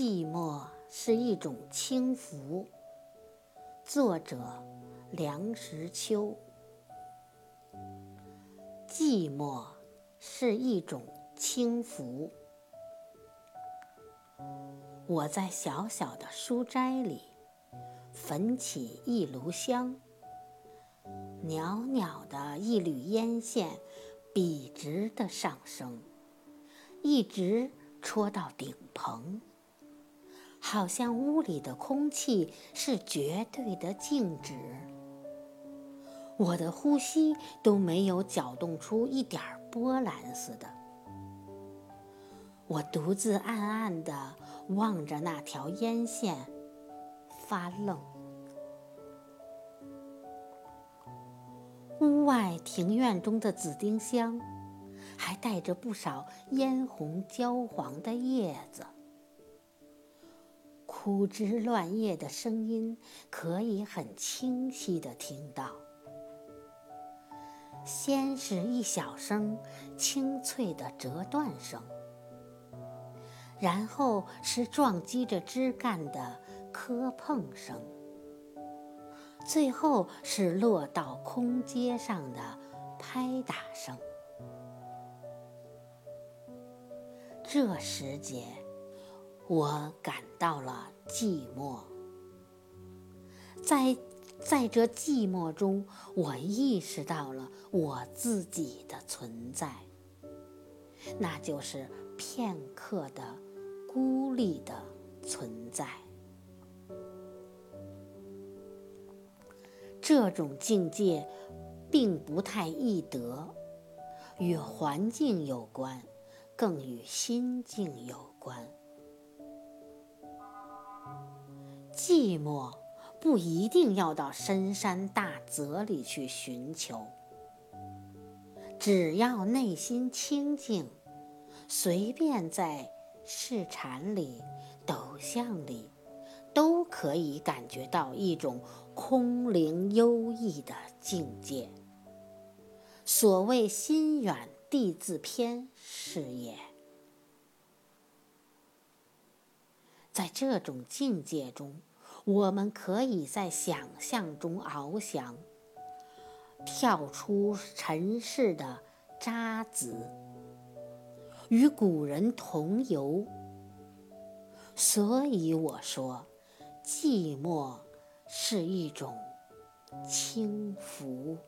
寂寞是一种轻浮。作者：梁实秋。寂寞是一种轻浮。我在小小的书斋里焚起一炉香，袅袅的一缕烟线笔直的上升，一直戳到顶棚。好像屋里的空气是绝对的静止，我的呼吸都没有搅动出一点波澜似的。我独自暗暗地望着那条烟线，发愣。屋外庭院中的紫丁香，还带着不少嫣红焦黄的叶子。枯枝乱叶的声音可以很清晰地听到。先是一小声清脆的折断声，然后是撞击着枝干的磕碰声，最后是落到空阶上的拍打声。这时节。我感到了寂寞，在在这寂寞中，我意识到了我自己的存在，那就是片刻的孤立的存在。这种境界并不太易得，与环境有关，更与心境有关。寂寞不一定要到深山大泽里去寻求，只要内心清静，随便在市禅里、斗巷里，都可以感觉到一种空灵幽逸的境界。所谓心远地自偏是也。在这种境界中。我们可以在想象中翱翔，跳出尘世的渣滓，与古人同游。所以我说，寂寞是一种轻浮。